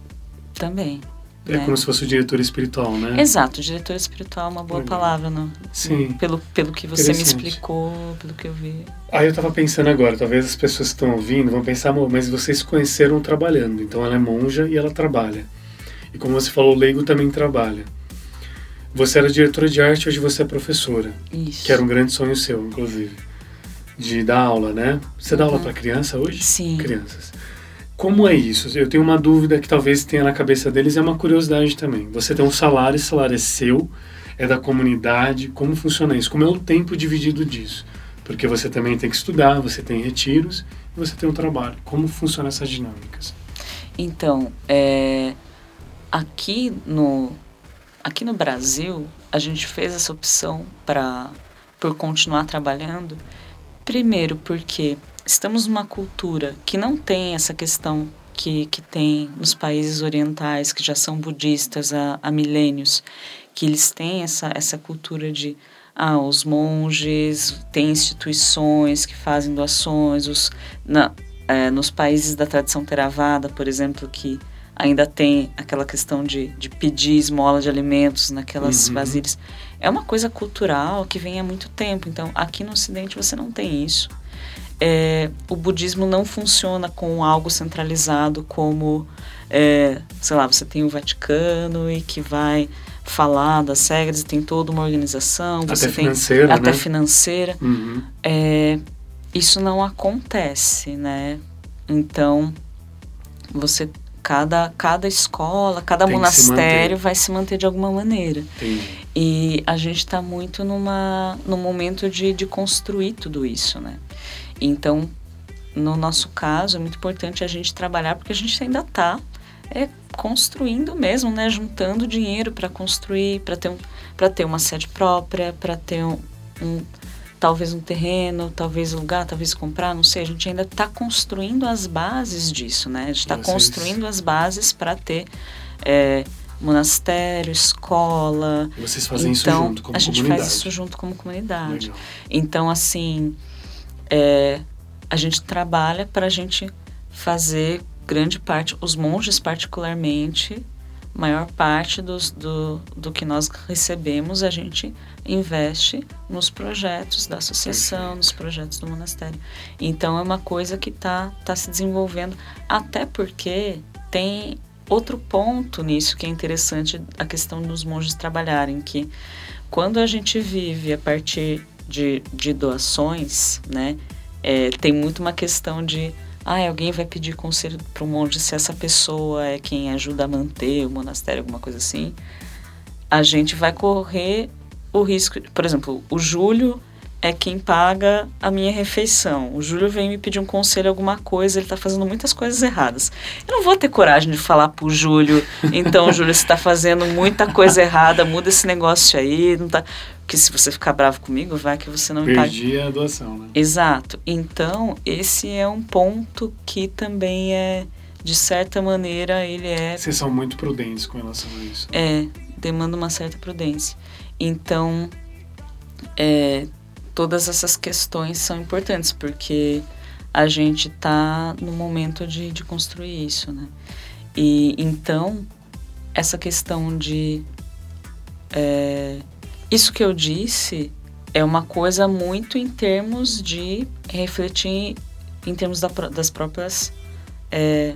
Também. É né? como se fosse o diretor espiritual, né? Exato, diretor espiritual é uma boa Legal. palavra, não? Sim. Pelo, pelo que você me explicou, pelo que eu vi. Aí eu tava pensando agora, talvez as pessoas que estão ouvindo vão pensar, mas vocês se conheceram trabalhando, então ela é monja e ela trabalha. E como você falou, o leigo também trabalha. Você era diretora de arte, hoje você é professora. Isso. Que era um grande sonho seu, inclusive. De dar aula, né? Você dá aula uhum. para criança hoje? Sim. Crianças. Como é isso? Eu tenho uma dúvida que talvez tenha na cabeça deles, é uma curiosidade também. Você tem um salário, esse salário é seu, é da comunidade, como funciona isso? Como é o tempo dividido disso? Porque você também tem que estudar, você tem retiros e você tem um trabalho. Como funciona essas dinâmicas? Então, é, aqui no, Aqui no Brasil, a gente fez essa opção para por continuar trabalhando. Primeiro, porque estamos numa cultura que não tem essa questão que, que tem nos países orientais, que já são budistas há, há milênios, que eles têm essa, essa cultura de ah, os monges, tem instituições que fazem doações, os, na, é, nos países da tradição Theravada, por exemplo, que ainda tem aquela questão de, de pedir esmola de alimentos naquelas uhum. vasilhas. É uma coisa cultural que vem há muito tempo. Então, aqui no Ocidente você não tem isso. É, o budismo não funciona com algo centralizado como, é, sei lá, você tem o Vaticano e que vai falar das regras e tem toda uma organização. Até financeira, tem, Até né? financeira. Uhum. É, isso não acontece, né? Então, você Cada, cada escola, cada Tem monastério se vai se manter de alguma maneira. E a gente está muito numa, num momento de, de construir tudo isso, né? Então, no nosso caso, é muito importante a gente trabalhar, porque a gente ainda está é, construindo mesmo, né? Juntando dinheiro para construir, para ter, um, ter uma sede própria, para ter um, um talvez um terreno, talvez lugar, talvez comprar, não sei. A gente ainda está construindo as bases disso, né? A gente está construindo as bases para ter é, monastério, escola. Vocês fazem então, isso junto como a gente comunidade. faz isso junto como comunidade. Legal. Então, assim, é, a gente trabalha para a gente fazer grande parte, os monges particularmente, maior parte dos, do, do que nós recebemos a gente investe nos projetos da associação, nos projetos do monastério. Então é uma coisa que está tá se desenvolvendo, até porque tem outro ponto nisso que é interessante, a questão dos monges trabalharem, que quando a gente vive a partir de, de doações, né, é, tem muito uma questão de ah, alguém vai pedir conselho para o monge se essa pessoa é quem ajuda a manter o monastério, alguma coisa assim, a gente vai correr o risco. Por exemplo, o Júlio é quem paga a minha refeição. O Júlio vem me pedir um conselho, alguma coisa, ele está fazendo muitas coisas erradas. Eu não vou ter coragem de falar pro Júlio, então, Júlio, você está fazendo muita coisa errada, muda esse negócio aí, não tá. Porque se você ficar bravo comigo, vai que você não Perdi paga. a doação, né? Exato. Então, esse é um ponto que também é, de certa maneira, ele é. Vocês são muito prudentes com relação a isso. É, demanda uma certa prudência. Então, é, todas essas questões são importantes, porque a gente está no momento de, de construir isso, né? E então, essa questão de. É, isso que eu disse é uma coisa muito em termos de refletir em termos da, das próprias. É,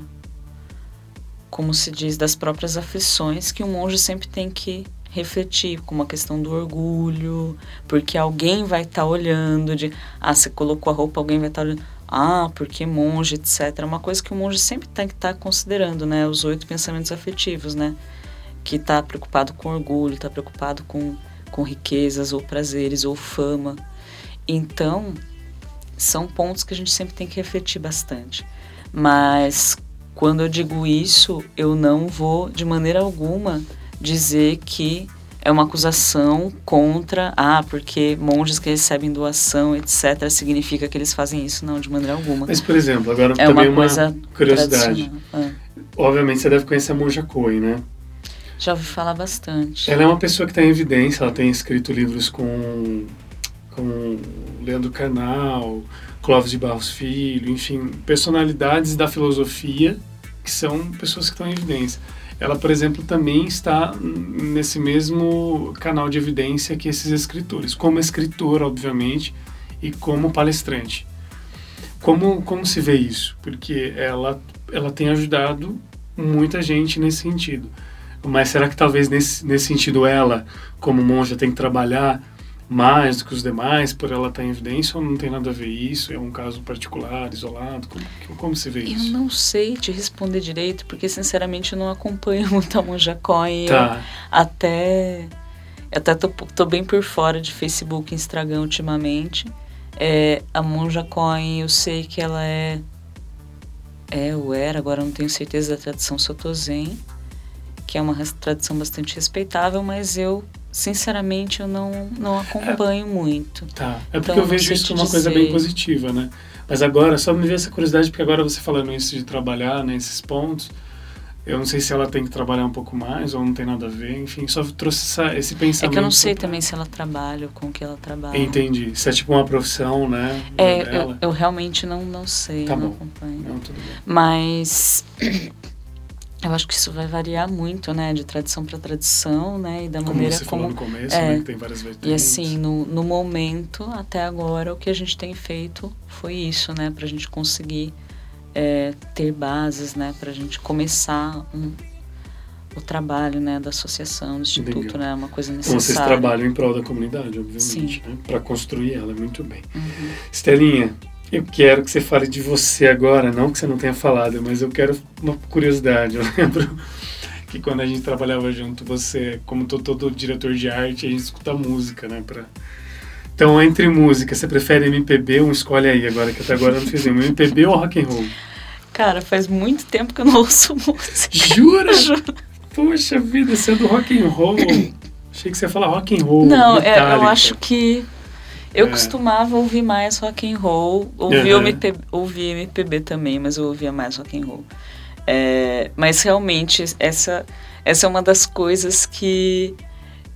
como se diz, das próprias aflições que o monge sempre tem que refletir com uma questão do orgulho, porque alguém vai estar tá olhando de, ah, você colocou a roupa, alguém vai estar tá olhando, ah, porque monge, etc. É uma coisa que o monge sempre tem que estar tá considerando, né? Os oito pensamentos afetivos, né? Que está preocupado com orgulho, está preocupado com, com riquezas ou prazeres ou fama. Então, são pontos que a gente sempre tem que refletir bastante. Mas quando eu digo isso, eu não vou de maneira alguma dizer que é uma acusação contra, ah, porque monges que recebem doação, etc., significa que eles fazem isso, não, de maneira alguma. Mas, por exemplo, agora é também uma, uma curiosidade. É. Obviamente você deve conhecer a monja Coen, né? Já ouvi falar bastante. Ela é uma pessoa que está em evidência, ela tem escrito livros com, com Leandro Carnal, Clóvis de Barros Filho, enfim, personalidades da filosofia que são pessoas que estão em evidência. Ela, por exemplo, também está nesse mesmo canal de evidência que esses escritores, como escritora, obviamente, e como palestrante. Como, como se vê isso? Porque ela, ela tem ajudado muita gente nesse sentido. Mas será que talvez nesse, nesse sentido ela, como monja, tem que trabalhar mais do que os demais por ela estar em evidência ou não tem nada a ver isso? É um caso particular, isolado? Como, como se vê isso? Eu não sei te responder direito, porque sinceramente eu não acompanho muito a Monja Coin. Tá. Até, até tô, tô, bem por fora de Facebook e Instagram ultimamente. É, a Monja Coin, eu sei que ela é. É ou era, agora não tenho certeza da tradição Sotozen, que é uma tradição bastante respeitável, mas eu sinceramente, eu não, não acompanho é, muito. Tá. É porque então, eu vejo isso como uma coisa bem positiva, né? Mas agora, só me veio essa curiosidade, porque agora você falando isso de trabalhar nesses né, pontos, eu não sei se ela tem que trabalhar um pouco mais ou não tem nada a ver, enfim, só trouxe essa, esse pensamento. É que eu não sei pra... também se ela trabalha ou com que ela trabalha. Entendi. Se é tipo uma profissão, né? É, eu, eu, realmente não, não sei, tá não bom. acompanho. Não, tudo bem. Mas eu acho que isso vai variar muito, né, de tradição para tradição, né, e da como maneira você como falou no começo, é, né, que tem várias vertentes. E assim, no, no momento até agora o que a gente tem feito foi isso, né, para a gente conseguir é, ter bases, né, para a gente começar um, o trabalho, né, da associação, do instituto, Legal. né, uma coisa necessária. Então vocês trabalham em prol da comunidade, obviamente, Sim. né, para construir ela muito bem. Uhum. Estelinha, eu quero que você fale de você agora, não que você não tenha falado, mas eu quero uma curiosidade. Eu lembro que quando a gente trabalhava junto, você, como todo, todo diretor de arte, a gente escuta música, né? Pra... Então, entre música, você prefere MPB ou escolhe aí agora, que até agora eu não fiz nenhum. MPB ou rock and roll? Cara, faz muito tempo que eu não ouço música. Jura? Juro. Poxa vida, você é do rock and roll. Achei que você ia falar rock and roll. Não, é, eu acho que eu é. costumava ouvir mais rock and roll, ouvir, uhum. MPB, ouvir MPB também, mas eu ouvia mais rock and roll. É, mas realmente essa, essa é uma das coisas que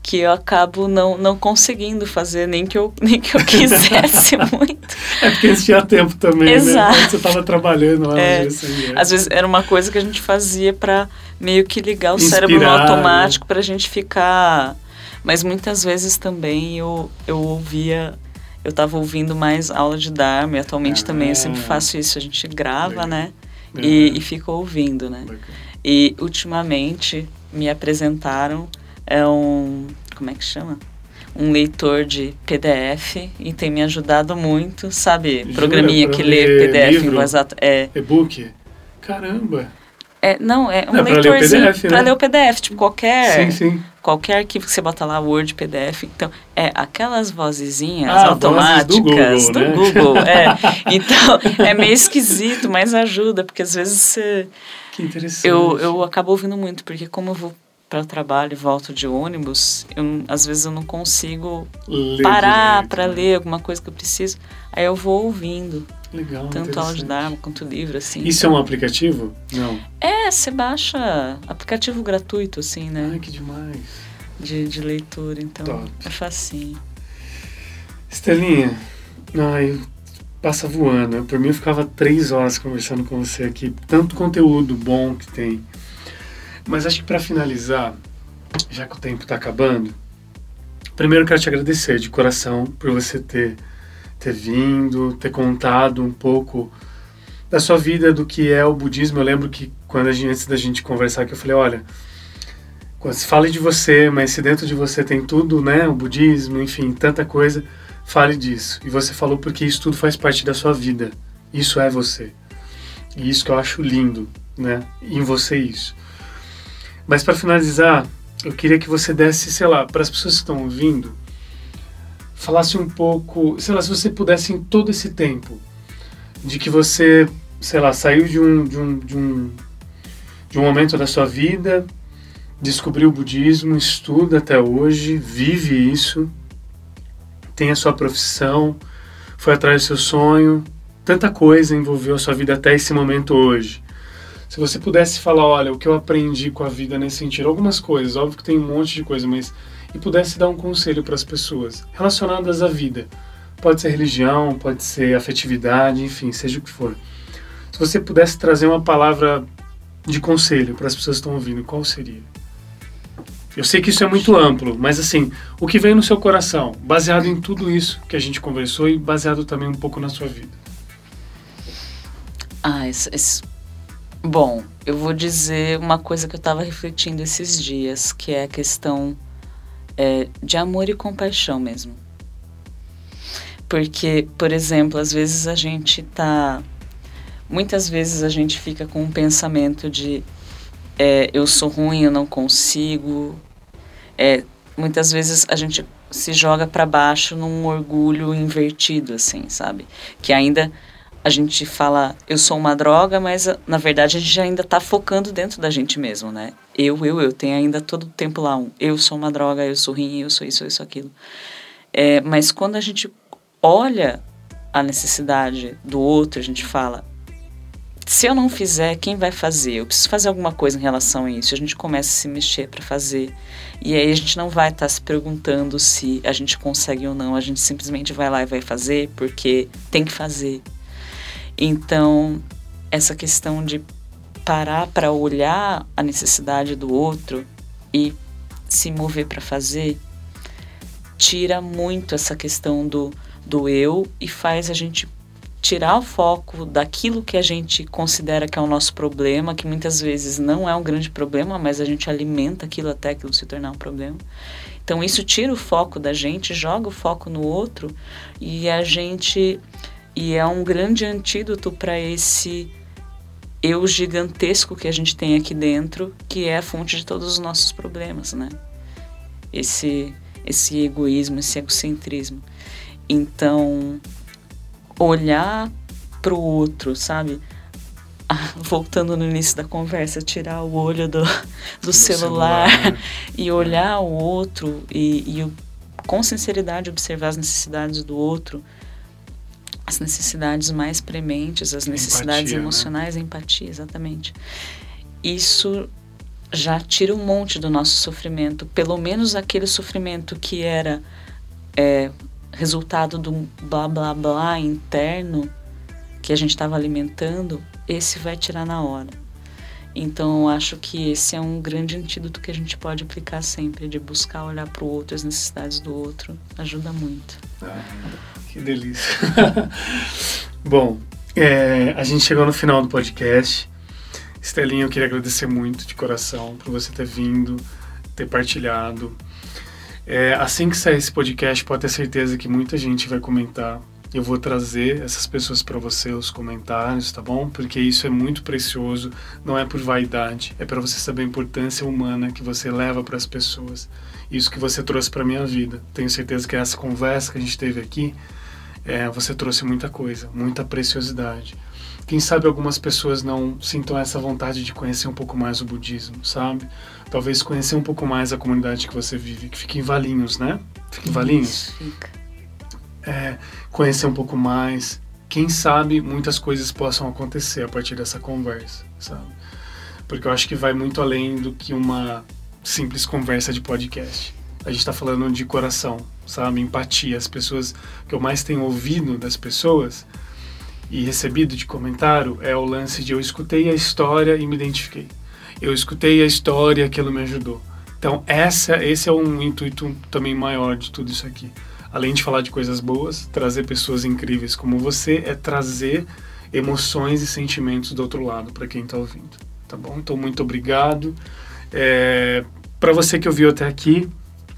que eu acabo não, não conseguindo fazer, nem que eu, nem que eu quisesse muito. É porque você tinha tempo também, né? Exato. né? Você estava trabalhando lá é, GSM. Às vezes era uma coisa que a gente fazia para meio que ligar o Inspirar, cérebro no automático né? para a gente ficar... Mas muitas vezes também eu, eu ouvia eu estava ouvindo mais aula de Dharma e atualmente ah, também eu sempre faço isso. A gente grava, né? E, e fica ouvindo, né? E ultimamente me apresentaram é um como é que chama? Um leitor de PDF e tem me ajudado muito, sabe? Jura? Programinha que lê PDF livro? em voz alta. É. E-book? Caramba! É, não, é um não, leitorzinho para ler, né? ler o PDF, tipo qualquer sim, sim. qualquer arquivo que você bota lá, Word, PDF. Então, é aquelas vozezinhas ah, automáticas do Google, do né? Google é. Então, é meio esquisito, mas ajuda, porque às vezes você Que interessante. eu eu acabo ouvindo muito, porque como eu vou para o trabalho e volto de ônibus, eu, às vezes eu não consigo Ler parar para né? ler alguma coisa que eu preciso. Aí eu vou ouvindo, Legal, tanto interessante. Dharma quanto livro, assim. Isso é um aplicativo? Não. É, você baixa aplicativo gratuito, assim, né? Ai, que demais. De, de leitura, então Top. é facinho. Estelinha, ai, passa voando. Por mim, eu ficava três horas conversando com você aqui. Tanto conteúdo bom que tem. Mas acho que para finalizar, já que o tempo está acabando, primeiro quero te agradecer de coração por você ter, ter vindo, ter contado um pouco da sua vida, do que é o budismo. Eu lembro que quando a gente, antes da gente conversar eu falei, olha, quando se fale de você, mas se dentro de você tem tudo, né, o budismo, enfim, tanta coisa, fale disso. E você falou porque isso tudo faz parte da sua vida. Isso é você. E isso que eu acho lindo, né, em você isso. Mas para finalizar, eu queria que você desse, sei lá, para as pessoas que estão ouvindo, falasse um pouco, sei lá, se você pudesse em todo esse tempo de que você, sei lá, saiu de um, de um, de um de um momento da sua vida, descobriu o budismo, estuda até hoje, vive isso, tem a sua profissão, foi atrás do seu sonho, tanta coisa envolveu a sua vida até esse momento hoje. Se você pudesse falar, olha, o que eu aprendi com a vida nesse sentido, algumas coisas, óbvio que tem um monte de coisa, mas e pudesse dar um conselho para as pessoas relacionadas à vida, pode ser religião, pode ser afetividade, enfim, seja o que for. Se você pudesse trazer uma palavra de conselho para as pessoas que estão ouvindo, qual seria? Eu sei que isso é muito amplo, mas assim, o que vem no seu coração, baseado em tudo isso que a gente conversou e baseado também um pouco na sua vida. Ah, isso, isso... bom, eu vou dizer uma coisa que eu estava refletindo esses dias, que é a questão é, de amor e compaixão mesmo. Porque, por exemplo, às vezes a gente tá. Muitas vezes a gente fica com um pensamento de é, eu sou ruim, eu não consigo. É, muitas vezes a gente se joga para baixo num orgulho invertido, assim, sabe? Que ainda a gente fala, eu sou uma droga, mas na verdade a gente ainda está focando dentro da gente mesmo, né? Eu, eu, eu. Tem ainda todo o tempo lá um eu sou uma droga, eu sou ruim, eu sou isso, eu sou aquilo. É, mas quando a gente olha a necessidade do outro, a gente fala: se eu não fizer, quem vai fazer? Eu preciso fazer alguma coisa em relação a isso. A gente começa a se mexer para fazer. E aí a gente não vai estar tá se perguntando se a gente consegue ou não. A gente simplesmente vai lá e vai fazer porque tem que fazer. Então, essa questão de parar para olhar a necessidade do outro e se mover para fazer tira muito essa questão do do eu e faz a gente tirar o foco daquilo que a gente considera que é o nosso problema, que muitas vezes não é um grande problema, mas a gente alimenta aquilo até aquilo se tornar um problema. Então isso tira o foco da gente, joga o foco no outro e a gente e é um grande antídoto para esse eu gigantesco que a gente tem aqui dentro, que é a fonte de todos os nossos problemas, né? Esse esse egoísmo, esse egocentrismo. Então, olhar para o outro, sabe? Ah, voltando no início da conversa, tirar o olho do, do, do celular, celular, e olhar o outro e, e com sinceridade observar as necessidades do outro, as necessidades mais prementes, as necessidades empatia, né? emocionais, né? a empatia, exatamente. Isso já tira um monte do nosso sofrimento, pelo menos aquele sofrimento que era é, resultado do blá blá blá interno que a gente estava alimentando, esse vai tirar na hora. Então, acho que esse é um grande antídoto que a gente pode aplicar sempre, de buscar olhar para o outro, as necessidades do outro, ajuda muito. Ah, que delícia. Bom, é, a gente chegou no final do podcast. Estelinha, eu queria agradecer muito de coração por você ter vindo, ter partilhado. É, assim que sair esse podcast, pode ter certeza que muita gente vai comentar. Eu vou trazer essas pessoas para você, os comentários, tá bom? Porque isso é muito precioso, não é por vaidade, é para você saber a importância humana que você leva para as pessoas. Isso que você trouxe para minha vida. Tenho certeza que essa conversa que a gente teve aqui, é, você trouxe muita coisa, muita preciosidade. Quem sabe algumas pessoas não sintam essa vontade de conhecer um pouco mais o budismo, sabe? Talvez conhecer um pouco mais a comunidade que você vive, que fica em Valinhos, né? Fica em Valinhos? Fica. É, conhecer um pouco mais. Quem sabe muitas coisas possam acontecer a partir dessa conversa, sabe? Porque eu acho que vai muito além do que uma simples conversa de podcast. A gente está falando de coração, sabe? Empatia. As pessoas que eu mais tenho ouvido das pessoas e recebido de comentário é o lance de eu escutei a história e me identifiquei. Eu escutei a história, aquilo me ajudou. Então essa, esse é um intuito também maior de tudo isso aqui. Além de falar de coisas boas, trazer pessoas incríveis como você é trazer emoções e sentimentos do outro lado para quem está ouvindo, tá bom? Então muito obrigado. É, para você que ouviu até aqui,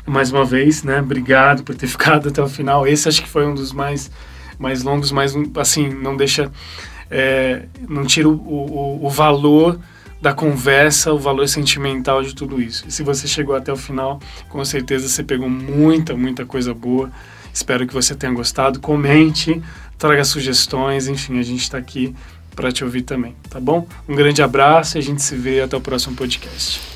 mais uma vez, né? Obrigado por ter ficado até o final. Esse acho que foi um dos mais mais longos, mas assim, não deixa, é, não tira o, o, o, valor da conversa, o valor sentimental de tudo isso. E se você chegou até o final, com certeza você pegou muita, muita coisa boa. Espero que você tenha gostado. Comente, traga sugestões, enfim, a gente está aqui para te ouvir também, tá bom? Um grande abraço e a gente se vê até o próximo podcast.